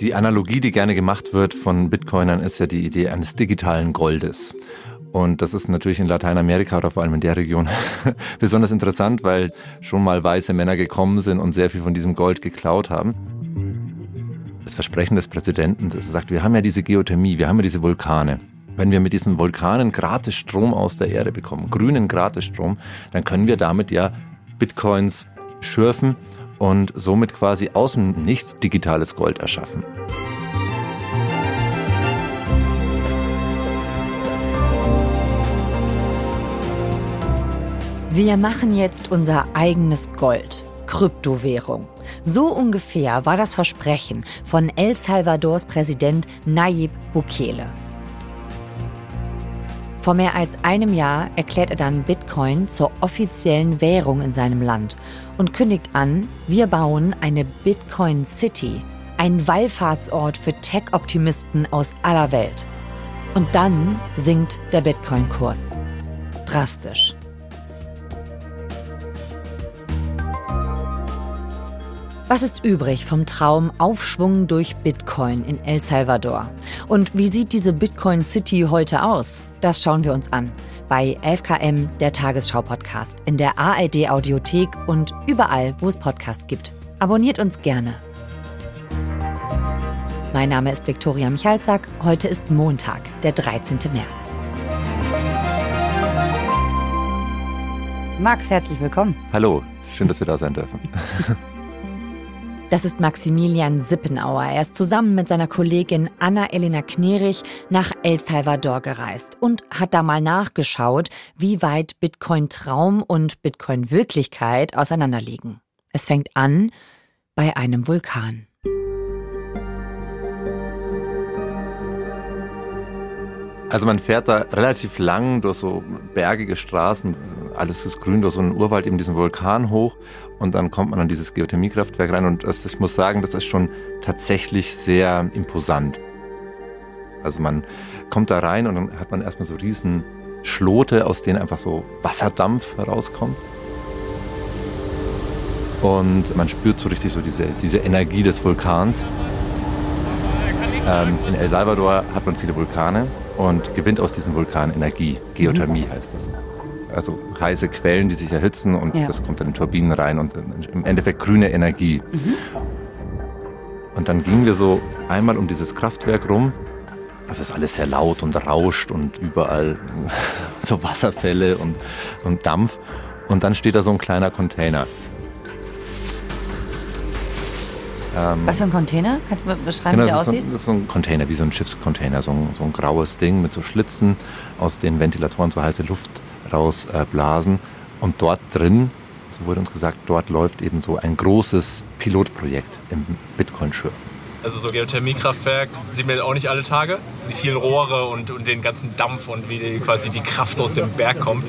Die Analogie, die gerne gemacht wird von Bitcoinern, ist ja die Idee eines digitalen Goldes. Und das ist natürlich in Lateinamerika oder vor allem in der Region besonders interessant, weil schon mal weiße Männer gekommen sind und sehr viel von diesem Gold geklaut haben. Das Versprechen des Präsidenten ist, er sagt, wir haben ja diese Geothermie, wir haben ja diese Vulkane. Wenn wir mit diesen Vulkanen gratis Strom aus der Erde bekommen, grünen gratis Strom, dann können wir damit ja Bitcoins schürfen und somit quasi aus dem Nichts digitales Gold erschaffen. Wir machen jetzt unser eigenes Gold. Kryptowährung. So ungefähr war das Versprechen von El Salvadors Präsident Nayib Bukele. Vor mehr als einem Jahr erklärt er dann Bitcoin zur offiziellen Währung in seinem Land und kündigt an, wir bauen eine Bitcoin City, ein Wallfahrtsort für Tech-Optimisten aus aller Welt. Und dann sinkt der Bitcoin-Kurs. Drastisch. Was ist übrig vom Traum Aufschwung durch Bitcoin in El Salvador? Und wie sieht diese Bitcoin City heute aus? Das schauen wir uns an bei 11KM, der Tagesschau-Podcast, in der ARD Audiothek und überall, wo es Podcasts gibt. Abonniert uns gerne. Mein Name ist Viktoria Michalzack. Heute ist Montag, der 13. März. Max, herzlich willkommen. Hallo, schön, dass wir da sein dürfen. Das ist Maximilian Sippenauer. Er ist zusammen mit seiner Kollegin Anna-Elena Knerich nach El Salvador gereist und hat da mal nachgeschaut, wie weit Bitcoin-Traum und Bitcoin-Wirklichkeit auseinanderliegen. Es fängt an bei einem Vulkan. Also man fährt da relativ lang durch so bergige Straßen, alles ist grün, durch so einen Urwald, eben diesen Vulkan hoch und dann kommt man an dieses Geothermiekraftwerk rein und das, ich muss sagen, das ist schon tatsächlich sehr imposant. Also man kommt da rein und dann hat man erstmal so riesen Schlote, aus denen einfach so Wasserdampf herauskommt. Und man spürt so richtig so diese, diese Energie des Vulkans. Ähm, in El Salvador hat man viele Vulkane und gewinnt aus diesen Vulkanen Energie. Geothermie mhm. heißt das. Also heiße Quellen, die sich erhitzen und ja. das kommt dann in Turbinen rein und im Endeffekt grüne Energie. Mhm. Und dann gingen wir so einmal um dieses Kraftwerk rum. Das ist alles sehr laut und rauscht und überall so Wasserfälle und, und Dampf. Und dann steht da so ein kleiner Container. Ähm, Was für ein Container? Kannst du beschreiben, genau, wie der aussieht? Ein, das ist so ein Container, wie so ein Schiffscontainer, so ein, so ein graues Ding mit so Schlitzen, aus denen Ventilatoren so heiße Luft rausblasen. Und dort drin, so wurde uns gesagt, dort läuft eben so ein großes Pilotprojekt im Bitcoin-Schürfen. Also so Geothermiekraftwerk sieht man auch nicht alle Tage. Die vielen Rohre und, und den ganzen Dampf und wie die, quasi die Kraft aus dem Berg kommt.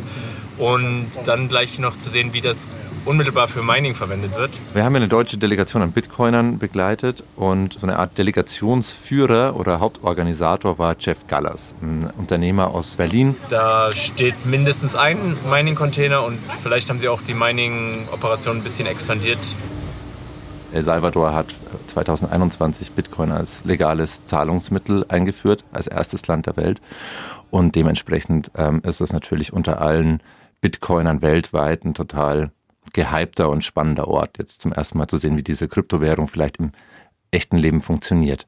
Und dann gleich noch zu sehen, wie das unmittelbar für Mining verwendet wird. Wir haben ja eine deutsche Delegation an Bitcoinern begleitet und so eine Art Delegationsführer oder Hauptorganisator war Jeff Gallers, ein Unternehmer aus Berlin. Da steht mindestens ein Mining-Container und vielleicht haben sie auch die Mining-Operation ein bisschen expandiert. El Salvador hat 2021 Bitcoin als legales Zahlungsmittel eingeführt, als erstes Land der Welt. Und dementsprechend ähm, ist es natürlich unter allen Bitcoinern weltweit ein total gehypter und spannender Ort, jetzt zum ersten Mal zu sehen, wie diese Kryptowährung vielleicht im echten Leben funktioniert.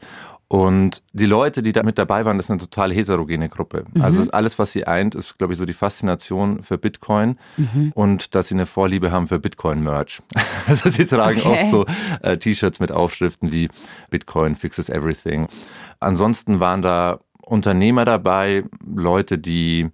Und die Leute, die da mit dabei waren, das ist eine total heterogene Gruppe. Mhm. Also alles, was sie eint, ist, glaube ich, so die Faszination für Bitcoin mhm. und dass sie eine Vorliebe haben für Bitcoin-Merch. Also sie tragen okay. oft so äh, T-Shirts mit Aufschriften wie Bitcoin fixes everything. Ansonsten waren da Unternehmer dabei, Leute, die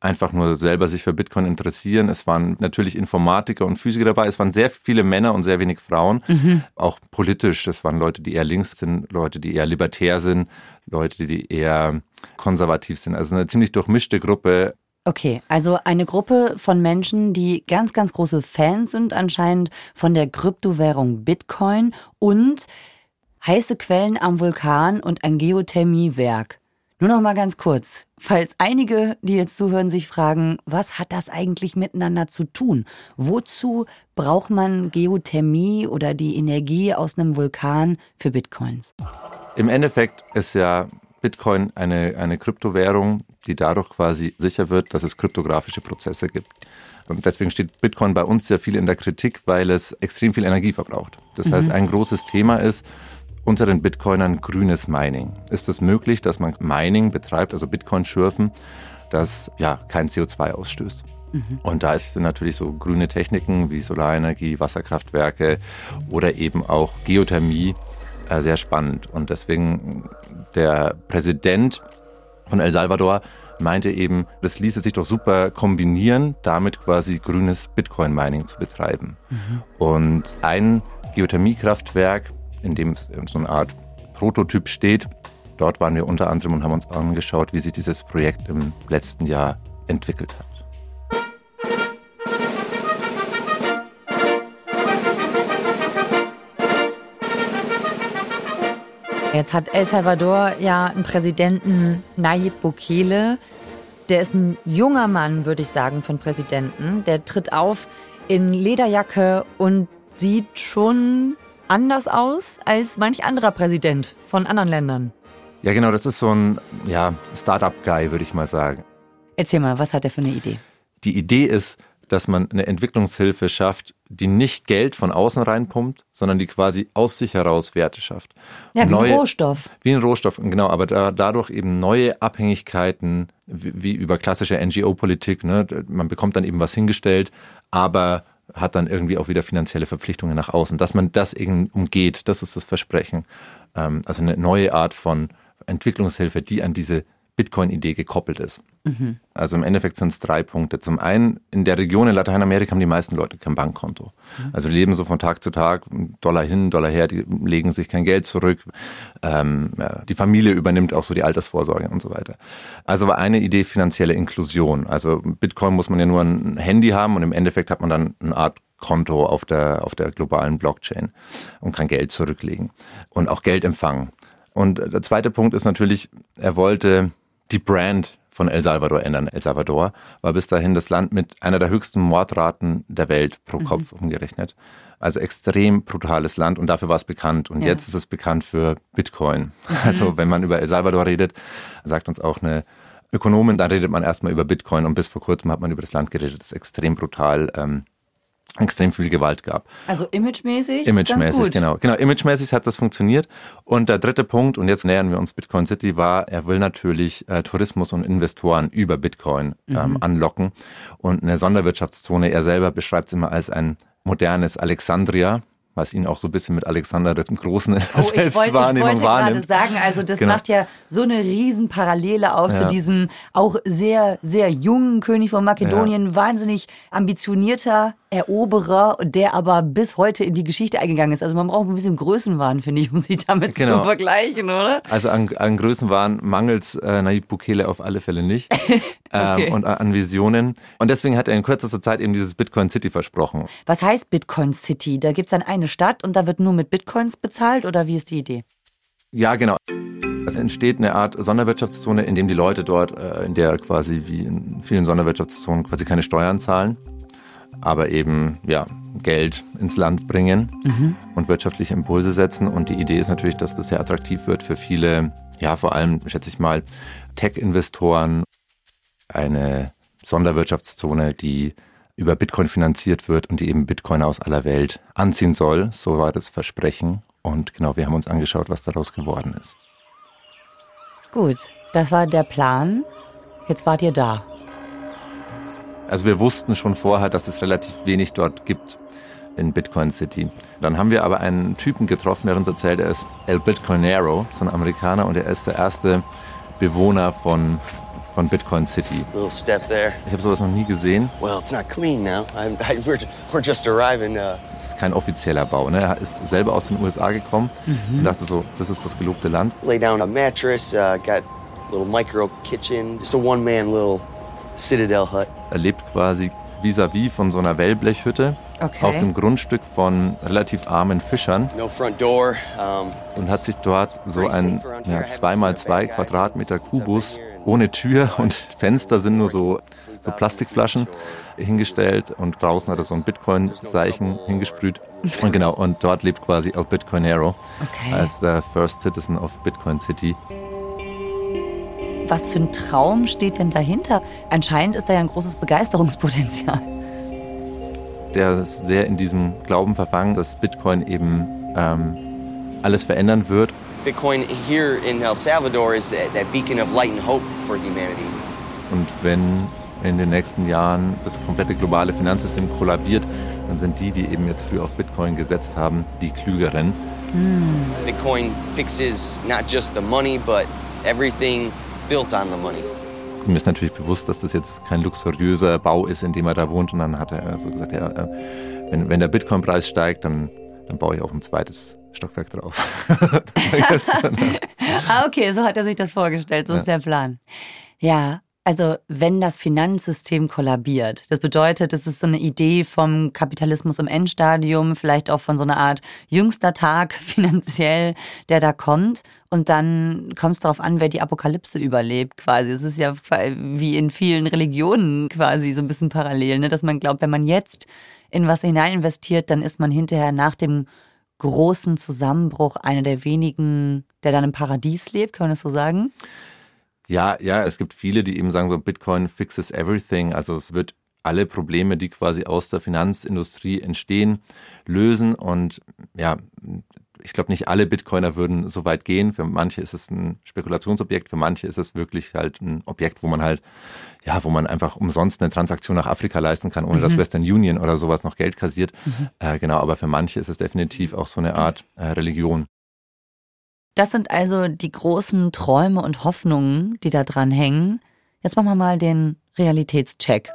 einfach nur selber sich für Bitcoin interessieren. Es waren natürlich Informatiker und Physiker dabei. Es waren sehr viele Männer und sehr wenig Frauen. Mhm. Auch politisch. Es waren Leute, die eher links sind, Leute, die eher libertär sind, Leute, die eher konservativ sind. Also eine ziemlich durchmischte Gruppe. Okay, also eine Gruppe von Menschen, die ganz, ganz große Fans sind anscheinend von der Kryptowährung Bitcoin und heiße Quellen am Vulkan und ein Geothermiewerk. Nur noch mal ganz kurz, falls einige, die jetzt zuhören, sich fragen, was hat das eigentlich miteinander zu tun? Wozu braucht man Geothermie oder die Energie aus einem Vulkan für Bitcoins? Im Endeffekt ist ja Bitcoin eine, eine Kryptowährung, die dadurch quasi sicher wird, dass es kryptografische Prozesse gibt. Und deswegen steht Bitcoin bei uns sehr viel in der Kritik, weil es extrem viel Energie verbraucht. Das mhm. heißt, ein großes Thema ist unter den Bitcoinern grünes Mining. Ist es möglich, dass man Mining betreibt, also Bitcoin schürfen, das ja kein CO2 ausstößt? Mhm. Und da sind natürlich so grüne Techniken wie Solarenergie, Wasserkraftwerke oder eben auch Geothermie äh, sehr spannend. Und deswegen der Präsident von El Salvador meinte eben, das ließe sich doch super kombinieren, damit quasi grünes Bitcoin-Mining zu betreiben. Mhm. Und ein Geothermiekraftwerk, in dem so eine Art Prototyp steht, dort waren wir unter anderem und haben uns angeschaut, wie sich dieses Projekt im letzten Jahr entwickelt hat. Jetzt hat El Salvador ja einen Präsidenten Nayib Bukele. Der ist ein junger Mann, würde ich sagen, von Präsidenten. Der tritt auf in Lederjacke und sieht schon anders aus als manch anderer Präsident von anderen Ländern. Ja, genau, das ist so ein ja, Startup-Guy, würde ich mal sagen. Erzähl mal, was hat er für eine Idee? Die Idee ist, dass man eine Entwicklungshilfe schafft, die nicht Geld von außen reinpumpt, sondern die quasi aus sich heraus Werte schafft. Ja, wie neue, ein Rohstoff. Wie ein Rohstoff, genau, aber da, dadurch eben neue Abhängigkeiten, wie, wie über klassische NGO-Politik, ne? man bekommt dann eben was hingestellt, aber hat dann irgendwie auch wieder finanzielle Verpflichtungen nach außen. Dass man das eben umgeht, das ist das Versprechen. Ähm, also eine neue Art von Entwicklungshilfe, die an diese Bitcoin-Idee gekoppelt ist. Mhm. Also im Endeffekt sind es drei Punkte. Zum einen, in der Region in Lateinamerika haben die meisten Leute kein Bankkonto. Mhm. Also leben so von Tag zu Tag, Dollar hin, Dollar her, die legen sich kein Geld zurück. Ähm, ja, die Familie übernimmt auch so die Altersvorsorge und so weiter. Also war eine Idee finanzielle Inklusion. Also Bitcoin muss man ja nur ein Handy haben und im Endeffekt hat man dann eine Art Konto auf der, auf der globalen Blockchain und kann Geld zurücklegen und auch Geld empfangen. Und der zweite Punkt ist natürlich, er wollte die Brand von El Salvador ändern. El Salvador war bis dahin das Land mit einer der höchsten Mordraten der Welt pro mhm. Kopf mhm. umgerechnet. Also extrem brutales Land und dafür war es bekannt. Und ja. jetzt ist es bekannt für Bitcoin. Mhm. Also wenn man über El Salvador redet, sagt uns auch eine Ökonomin, dann redet man erstmal über Bitcoin und bis vor kurzem hat man über das Land geredet, das extrem brutal ähm, extrem viel Gewalt gab. Also imagemäßig? Imagemäßig, genau. Genau, imagemäßig hat das funktioniert. Und der dritte Punkt, und jetzt nähern wir uns Bitcoin City, war, er will natürlich äh, Tourismus und Investoren über Bitcoin ähm, mhm. anlocken. Und eine Sonderwirtschaftszone, er selber beschreibt es immer als ein modernes Alexandria was ihn auch so ein bisschen mit Alexander dem Großen in der oh, Selbstwahrnehmung ich wollte, ich wollte gerade sagen, also das genau. macht ja so eine riesen Parallele auch ja. zu diesem auch sehr, sehr jungen König von Makedonien, ja. wahnsinnig ambitionierter Eroberer, der aber bis heute in die Geschichte eingegangen ist. Also man braucht ein bisschen Größenwahn, finde ich, um sich damit genau. zu vergleichen, oder? Also an, an Größenwahn mangelt äh, Nayib Bukele auf alle Fälle nicht okay. ähm, und an Visionen. Und deswegen hat er in kürzester Zeit eben dieses Bitcoin City versprochen. Was heißt Bitcoin City? Da gibt es dann eine Stadt und da wird nur mit Bitcoins bezahlt oder wie ist die Idee? Ja, genau. Es entsteht eine Art Sonderwirtschaftszone, in dem die Leute dort, äh, in der quasi wie in vielen Sonderwirtschaftszonen quasi keine Steuern zahlen aber eben ja, Geld ins Land bringen mhm. und wirtschaftliche Impulse setzen. Und die Idee ist natürlich, dass das sehr attraktiv wird für viele, ja, vor allem, schätze ich mal, Tech-Investoren. Eine Sonderwirtschaftszone, die über Bitcoin finanziert wird und die eben Bitcoin aus aller Welt anziehen soll. So war das Versprechen. Und genau, wir haben uns angeschaut, was daraus geworden ist. Gut, das war der Plan. Jetzt wart ihr da. Also wir wussten schon vorher, dass es relativ wenig dort gibt in Bitcoin City. Dann haben wir aber einen Typen getroffen, der uns erzählt, er ist El Bitcoinero, so ein Amerikaner, und er ist der erste Bewohner von, von Bitcoin City. Little step there. Ich habe sowas noch nie gesehen. Well, it's not clean now. I'm, I, we're, we're just arriving. Uh... Das ist kein offizieller Bau. Ne? Er ist selber aus den USA gekommen mhm. und dachte so, das ist das gelobte Land. Lay down a mattress, uh, got a little micro kitchen, just a one-man little Citadel Hut. Er lebt quasi vis-à-vis -vis von so einer Wellblechhütte okay. auf dem Grundstück von relativ armen Fischern no und hat sich dort so ein ja, 2x2 Quadratmeter Kubus ohne Tür und Fenster sind nur so, so Plastikflaschen hingestellt und draußen hat er so ein Bitcoin-Zeichen hingesprüht. Und genau, und dort lebt quasi El Bitcoinero okay. als der First Citizen of Bitcoin City. Was für ein Traum steht denn dahinter? Anscheinend ist da ja ein großes Begeisterungspotenzial. Der ist sehr in diesem Glauben verfangen, dass Bitcoin eben ähm, alles verändern wird. Bitcoin here in El Salvador is that, that beacon of light and hope for humanity. Und wenn in den nächsten Jahren das komplette globale Finanzsystem kollabiert, dann sind die, die eben jetzt früher auf Bitcoin gesetzt haben, die klügeren. Mm. Bitcoin fixes not just the money, but everything built on the money. Mir ist natürlich bewusst, dass das jetzt kein luxuriöser Bau ist, in dem er da wohnt. Und dann hat er so also gesagt, ja, äh, wenn, wenn der Bitcoin-Preis steigt, dann, dann baue ich auch ein zweites Stockwerk drauf. ah, okay, so hat er sich das vorgestellt, so ja. ist der Plan. Ja, also wenn das Finanzsystem kollabiert, das bedeutet, es ist so eine Idee vom Kapitalismus im Endstadium, vielleicht auch von so einer Art jüngster Tag finanziell, der da kommt. Und dann kommt es darauf an, wer die Apokalypse überlebt quasi. Es ist ja wie in vielen Religionen quasi so ein bisschen parallel, ne? dass man glaubt, wenn man jetzt in was hinein investiert, dann ist man hinterher nach dem großen Zusammenbruch einer der wenigen, der dann im Paradies lebt, kann man das so sagen? Ja, ja, es gibt viele, die eben sagen, so Bitcoin fixes everything. Also es wird alle Probleme, die quasi aus der Finanzindustrie entstehen, lösen. Und ja, ich glaube, nicht alle Bitcoiner würden so weit gehen. Für manche ist es ein Spekulationsobjekt, für manche ist es wirklich halt ein Objekt, wo man halt, ja, wo man einfach umsonst eine Transaktion nach Afrika leisten kann, ohne mhm. dass Western Union oder sowas noch Geld kassiert. Mhm. Äh, genau, aber für manche ist es definitiv auch so eine Art äh, Religion. Das sind also die großen Träume und Hoffnungen, die da dran hängen. Jetzt machen wir mal den Realitätscheck.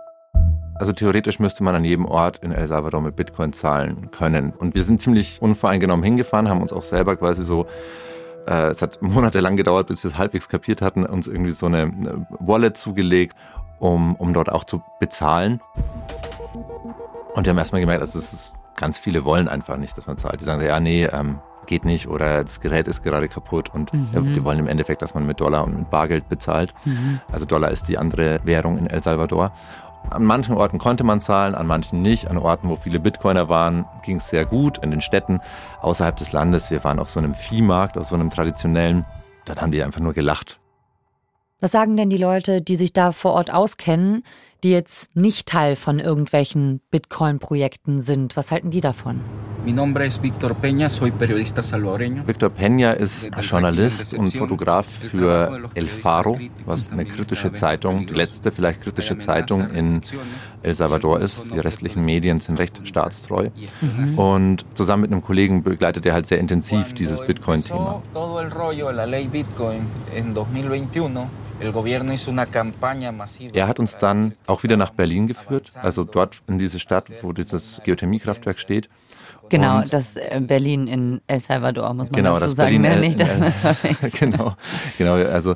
Also theoretisch müsste man an jedem Ort in El Salvador mit Bitcoin zahlen können. Und wir sind ziemlich unvoreingenommen hingefahren, haben uns auch selber quasi so äh, es hat monatelang gedauert, bis wir es halbwegs kapiert hatten, uns irgendwie so eine Wallet zugelegt, um, um dort auch zu bezahlen. Und wir haben erstmal gemerkt, also es ist, ganz viele wollen einfach nicht, dass man zahlt. Die sagen, ja, nee, ähm, geht nicht oder das Gerät ist gerade kaputt und mhm. ja, die wollen im Endeffekt, dass man mit Dollar und mit Bargeld bezahlt. Mhm. Also Dollar ist die andere Währung in El Salvador. An manchen Orten konnte man zahlen, an manchen nicht. An Orten, wo viele Bitcoiner waren, ging es sehr gut. In den Städten außerhalb des Landes, wir waren auf so einem Viehmarkt, auf so einem traditionellen, dann haben die einfach nur gelacht. Was sagen denn die Leute, die sich da vor Ort auskennen, die jetzt nicht Teil von irgendwelchen Bitcoin-Projekten sind? Was halten die davon? Victor Peña ist Journalist und Fotograf für El Faro, was eine kritische Zeitung, die letzte vielleicht kritische Zeitung in El Salvador ist. Die restlichen Medien sind recht staatstreu. Mhm. Und zusammen mit einem Kollegen begleitet er halt sehr intensiv dieses Bitcoin-Thema. Er hat uns dann auch wieder nach Berlin geführt, also dort in diese Stadt, wo dieses Geothermiekraftwerk steht. Genau, und das äh, Berlin in El Salvador, muss man genau, dazu sagen. Berlin, ne? Nicht, dass man es verwechselt. Genau, genau, also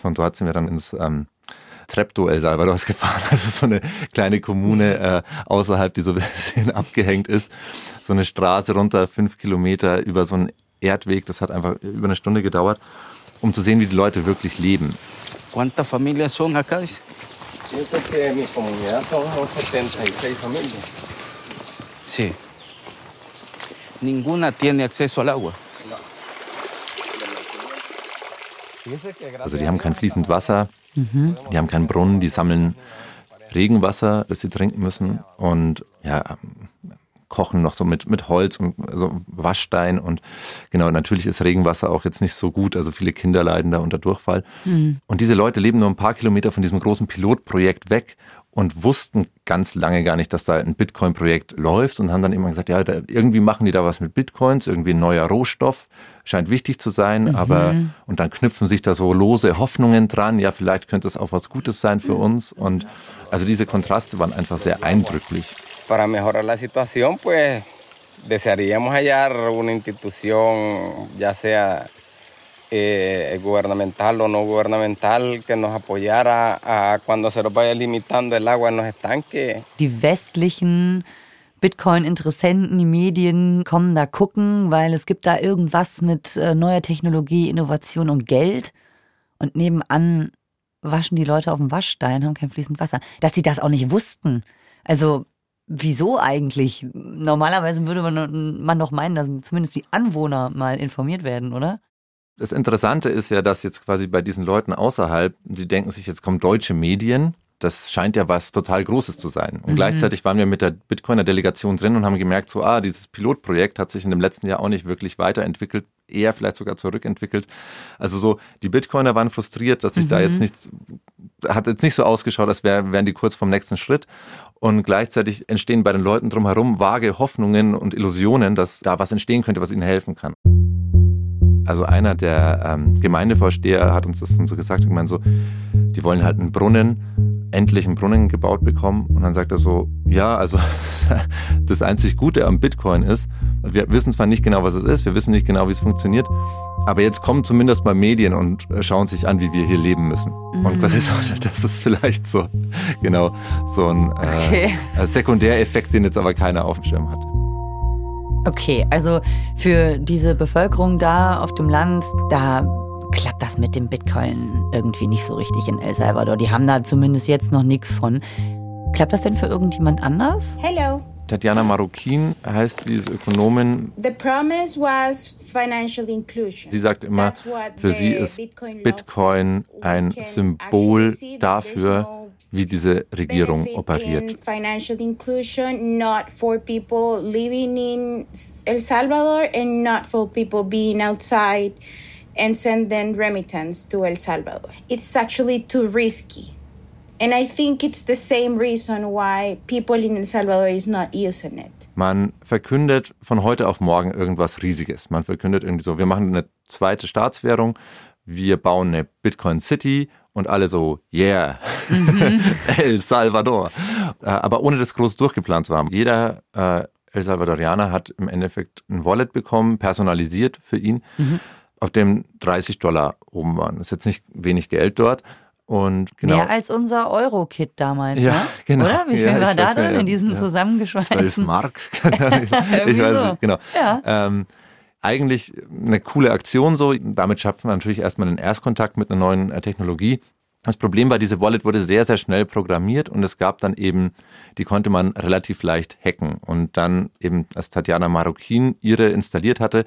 von dort sind wir dann ins ähm, Trepto El Salvador gefahren. Also so eine kleine Kommune äh, außerhalb, die so ein bisschen abgehängt ist. So eine Straße runter, fünf Kilometer über so einen Erdweg. Das hat einfach über eine Stunde gedauert, um zu sehen, wie die Leute wirklich leben. ¿Cuántas familias son acá? Dice. Pienso que en mi comunidad son 76 familias. Sí. Ninguna tiene acceso al agua. Also die haben kein fließend Wasser, mhm. die haben keinen Brunnen, die sammeln Regenwasser, das sie trinken müssen und ja, kochen noch so mit, mit Holz und also Waschstein und genau, natürlich ist Regenwasser auch jetzt nicht so gut, also viele Kinder leiden da unter Durchfall. Mhm. Und diese Leute leben nur ein paar Kilometer von diesem großen Pilotprojekt weg und wussten ganz lange gar nicht, dass da ein Bitcoin-Projekt läuft und haben dann immer gesagt, ja, da, irgendwie machen die da was mit Bitcoins, irgendwie ein neuer Rohstoff, scheint wichtig zu sein, mhm. aber und dann knüpfen sich da so lose Hoffnungen dran, ja, vielleicht könnte es auch was Gutes sein für uns und also diese Kontraste waren einfach sehr eindrücklich. Para mejorar la situación, pues desearíamos hallar una institución, ya sea eh, gubernamental o no gubernamental que nos apoyara a cuando se nos vaya limitando el agua en los estanques. Die westlichen Bitcoin-Interessenten, die Medien kommen da gucken, weil es gibt da irgendwas mit äh, neuer Technologie, Innovation und Geld. Und nebenan waschen die Leute auf dem Waschstein, haben kein fließend Wasser. Dass sie das auch nicht wussten. Also, wieso eigentlich? Normalerweise würde man, man doch meinen, dass zumindest die Anwohner mal informiert werden, oder? Das Interessante ist ja, dass jetzt quasi bei diesen Leuten außerhalb, sie denken sich, jetzt kommen deutsche Medien das scheint ja was total Großes zu sein. Und mhm. gleichzeitig waren wir mit der Bitcoiner Delegation drin und haben gemerkt, so, ah, dieses Pilotprojekt hat sich in dem letzten Jahr auch nicht wirklich weiterentwickelt, eher vielleicht sogar zurückentwickelt. Also so, die Bitcoiner waren frustriert, dass sich mhm. da jetzt nichts, hat jetzt nicht so ausgeschaut, als wär, wären die kurz vom nächsten Schritt. Und gleichzeitig entstehen bei den Leuten drumherum vage Hoffnungen und Illusionen, dass da was entstehen könnte, was ihnen helfen kann. Also einer der ähm, Gemeindevorsteher hat uns das dann so gesagt, ich meine so, die wollen halt einen Brunnen endlich einen Brunnen gebaut bekommen. Und dann sagt er so, ja, also das einzig Gute am Bitcoin ist, wir wissen zwar nicht genau, was es ist, wir wissen nicht genau, wie es funktioniert, aber jetzt kommen zumindest mal Medien und äh, schauen sich an, wie wir hier leben müssen. Mhm. Und quasi so, das ist vielleicht so, genau, so ein äh, okay. Sekundäreffekt, den jetzt aber keiner auf dem Schirm hat. Okay, also für diese Bevölkerung da auf dem Land, da klappt das mit dem Bitcoin irgendwie nicht so richtig in El Salvador. Die haben da zumindest jetzt noch nichts von. Klappt das denn für irgendjemand anders? Hello. Tatjana Marokin heißt sie, ist Ökonomin. The promise was financial inclusion. Sie sagt immer, für sie ist Bitcoin ein Symbol dafür, wie diese Regierung operiert. Financial inclusion not for people living in El Salvador and not for people being outside and send then remittance to El Salvador. It's actually too risky. And I think it's the same reason why people in El Salvador is not using it. Man verkündet von heute auf morgen irgendwas Riesiges. Man verkündet irgendwie so, wir machen eine zweite Staatswährung, wir bauen eine Bitcoin City und alle so, yeah, mhm. El Salvador. Äh, aber ohne das groß durchgeplant zu haben. Jeder äh, El Salvadorianer hat im Endeffekt ein Wallet bekommen, personalisiert für ihn. Mhm auf dem 30 Dollar oben waren. Das ist jetzt nicht wenig Geld dort. Und genau. Mehr als unser Euro-Kit damals, ja, ne? genau. Oder? Wie viel ja, war da dann ja, in diesem ja. zusammengeschweißten? 12 Mark. ich weiß so. nicht, genau. Ja. Ähm, eigentlich eine coole Aktion so. Damit schafft man natürlich erstmal einen Erstkontakt mit einer neuen äh, Technologie. Das Problem war, diese Wallet wurde sehr, sehr schnell programmiert und es gab dann eben, die konnte man relativ leicht hacken. Und dann eben, als Tatjana Marokin ihre installiert hatte,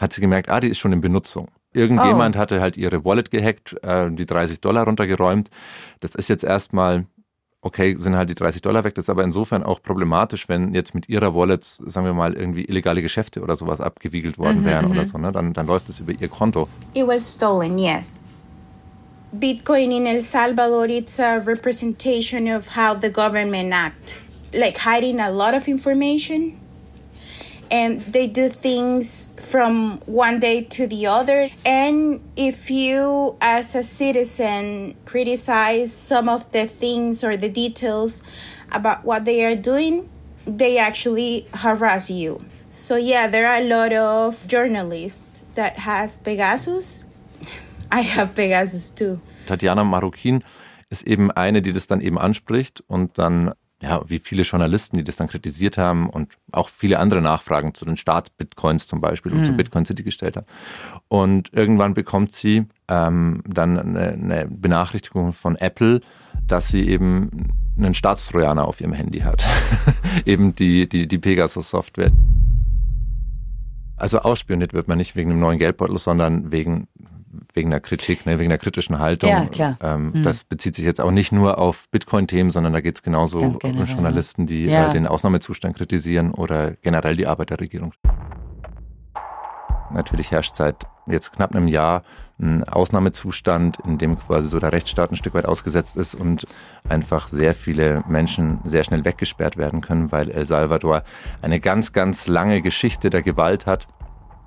hat sie gemerkt, ah, die ist schon in Benutzung. Irgendjemand oh. hatte halt ihre Wallet gehackt, äh, die 30 Dollar runtergeräumt. Das ist jetzt erstmal, okay, sind halt die 30 Dollar weg. Das ist aber insofern auch problematisch, wenn jetzt mit ihrer Wallet, sagen wir mal, irgendwie illegale Geschäfte oder sowas abgewiegelt worden mhm, wären oder mhm. so. Ne? Dann, dann läuft es über ihr Konto. It was stolen, yes. Bitcoin in El Salvador, it's a representation of how the government act. Like hiding a lot of information and they do things from one day to the other. And if you, as a citizen, criticize some of the things or the details about what they are doing, they actually harass you. So yeah, there are a lot of journalists that has Pegasus. I have Pegasus too. Tatjana Marokin ist eben eine, die das dann eben anspricht und dann ja, wie viele Journalisten, die das dann kritisiert haben und auch viele andere Nachfragen zu den Staatsbitcoins zum Beispiel mhm. und zu Bitcoin City gestellt haben. Und irgendwann bekommt sie ähm, dann eine, eine Benachrichtigung von Apple, dass sie eben einen Staatstrojaner auf ihrem Handy hat. eben die, die, die Pegasus-Software. Also ausspioniert wird man nicht wegen einem neuen Geldbeutel, sondern wegen wegen der Kritik, ne, wegen der kritischen Haltung. Ja, klar. Ähm, hm. Das bezieht sich jetzt auch nicht nur auf Bitcoin-Themen, sondern da geht es genauso um Journalisten, die ja. äh, den Ausnahmezustand kritisieren oder generell die Arbeit der Regierung. Natürlich herrscht seit jetzt knapp einem Jahr ein Ausnahmezustand, in dem quasi so der Rechtsstaat ein Stück weit ausgesetzt ist und einfach sehr viele Menschen sehr schnell weggesperrt werden können, weil El Salvador eine ganz, ganz lange Geschichte der Gewalt hat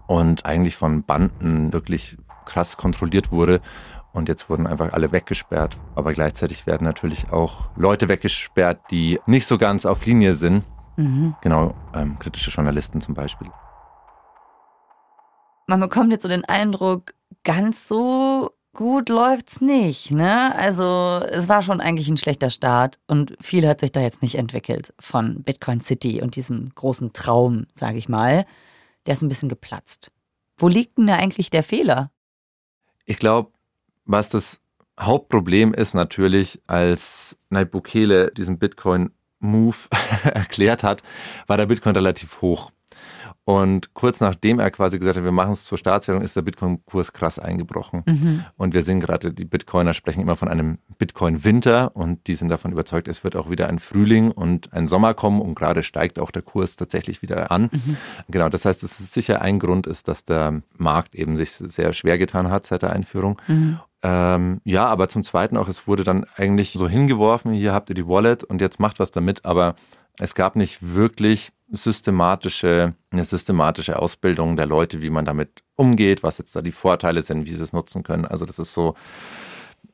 und eigentlich von Banden wirklich krass kontrolliert wurde. Und jetzt wurden einfach alle weggesperrt. Aber gleichzeitig werden natürlich auch Leute weggesperrt, die nicht so ganz auf Linie sind. Mhm. Genau, ähm, kritische Journalisten zum Beispiel. Man bekommt jetzt so den Eindruck, ganz so gut läuft's nicht, ne? Also, es war schon eigentlich ein schlechter Start und viel hat sich da jetzt nicht entwickelt von Bitcoin City und diesem großen Traum, sage ich mal. Der ist ein bisschen geplatzt. Wo liegt denn da eigentlich der Fehler? Ich glaube, was das Hauptproblem ist natürlich, als Nayib Bukele diesen Bitcoin-Move erklärt hat, war der Bitcoin relativ hoch. Und kurz nachdem er quasi gesagt hat, wir machen es zur Staatswährung, ist der Bitcoin-Kurs krass eingebrochen. Mhm. Und wir sehen gerade, die Bitcoiner sprechen immer von einem Bitcoin-Winter und die sind davon überzeugt, es wird auch wieder ein Frühling und ein Sommer kommen und gerade steigt auch der Kurs tatsächlich wieder an. Mhm. Genau, das heißt, es ist sicher ein Grund ist, dass der Markt eben sich sehr schwer getan hat seit der Einführung. Mhm. Ähm, ja, aber zum Zweiten auch, es wurde dann eigentlich so hingeworfen, hier habt ihr die Wallet und jetzt macht was damit, aber es gab nicht wirklich systematische, eine systematische Ausbildung der Leute, wie man damit umgeht, was jetzt da die Vorteile sind, wie sie es nutzen können. Also das ist so,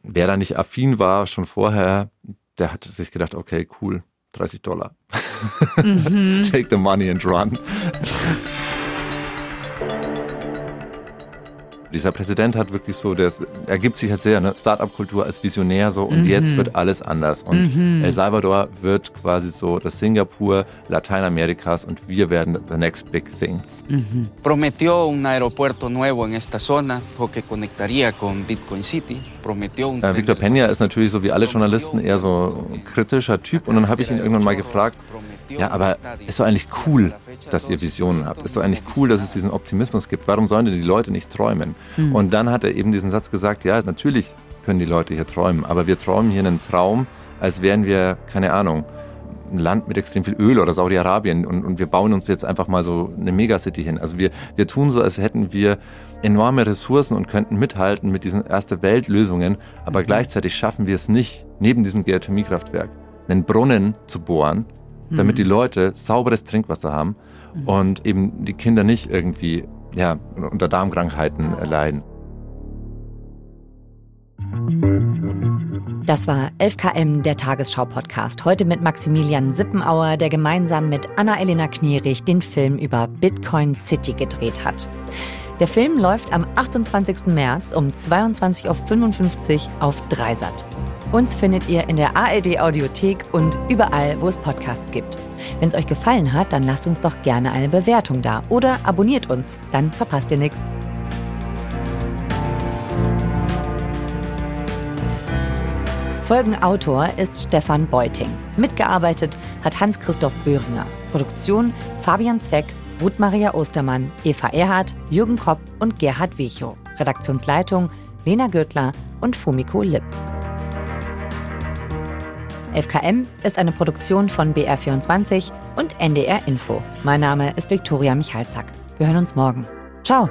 wer da nicht affin war schon vorher, der hat sich gedacht, okay, cool, 30 Dollar. Mhm. Take the money and run. Dieser Präsident hat wirklich so, der ergibt sich halt sehr, ne? Start-up-Kultur als Visionär so und mhm. jetzt wird alles anders. Und mhm. El Salvador wird quasi so das Singapur Lateinamerikas und wir werden the next big thing. Mhm. Prometió un aeropuerto nuevo en esta zona que conectaría con Bitcoin City. Prometió un äh, Victor Peña ist natürlich so wie alle Journalisten eher so ein kritischer Typ und dann habe ich ihn irgendwann mal gefragt, ja, aber ist doch eigentlich cool, dass ihr Visionen habt. Ist doch eigentlich cool, dass es diesen Optimismus gibt. Warum sollen denn die Leute nicht träumen? Mhm. Und dann hat er eben diesen Satz gesagt, ja, natürlich können die Leute hier träumen, aber wir träumen hier einen Traum, als wären wir, keine Ahnung, ein Land mit extrem viel Öl oder Saudi-Arabien und, und wir bauen uns jetzt einfach mal so eine Megacity hin. Also wir, wir tun so, als hätten wir enorme Ressourcen und könnten mithalten mit diesen erste Weltlösungen, aber mhm. gleichzeitig schaffen wir es nicht, neben diesem Geothermiekraftwerk einen Brunnen zu bohren, damit die mhm. Leute sauberes Trinkwasser haben mhm. und eben die Kinder nicht irgendwie ja, unter Darmkrankheiten leiden. Das war 11KM, der Tagesschau-Podcast. Heute mit Maximilian Sippenauer, der gemeinsam mit Anna-Elena Knierich den Film über Bitcoin City gedreht hat. Der Film läuft am 28. März um 22.55 Uhr auf Dreisat. Uns findet ihr in der ARD Audiothek und überall, wo es Podcasts gibt. Wenn es euch gefallen hat, dann lasst uns doch gerne eine Bewertung da oder abonniert uns, dann verpasst ihr nichts. Folgenautor ist Stefan Beuting. Mitgearbeitet hat Hans-Christoph Böhringer. Produktion Fabian Zweck, Ruth Maria Ostermann, Eva Erhardt, Jürgen Kopp und Gerhard Wichow. Redaktionsleitung Lena Gürtler und Fumiko Lipp. FKM ist eine Produktion von BR24 und NDR Info. Mein Name ist Viktoria Michalzack. Wir hören uns morgen. Ciao!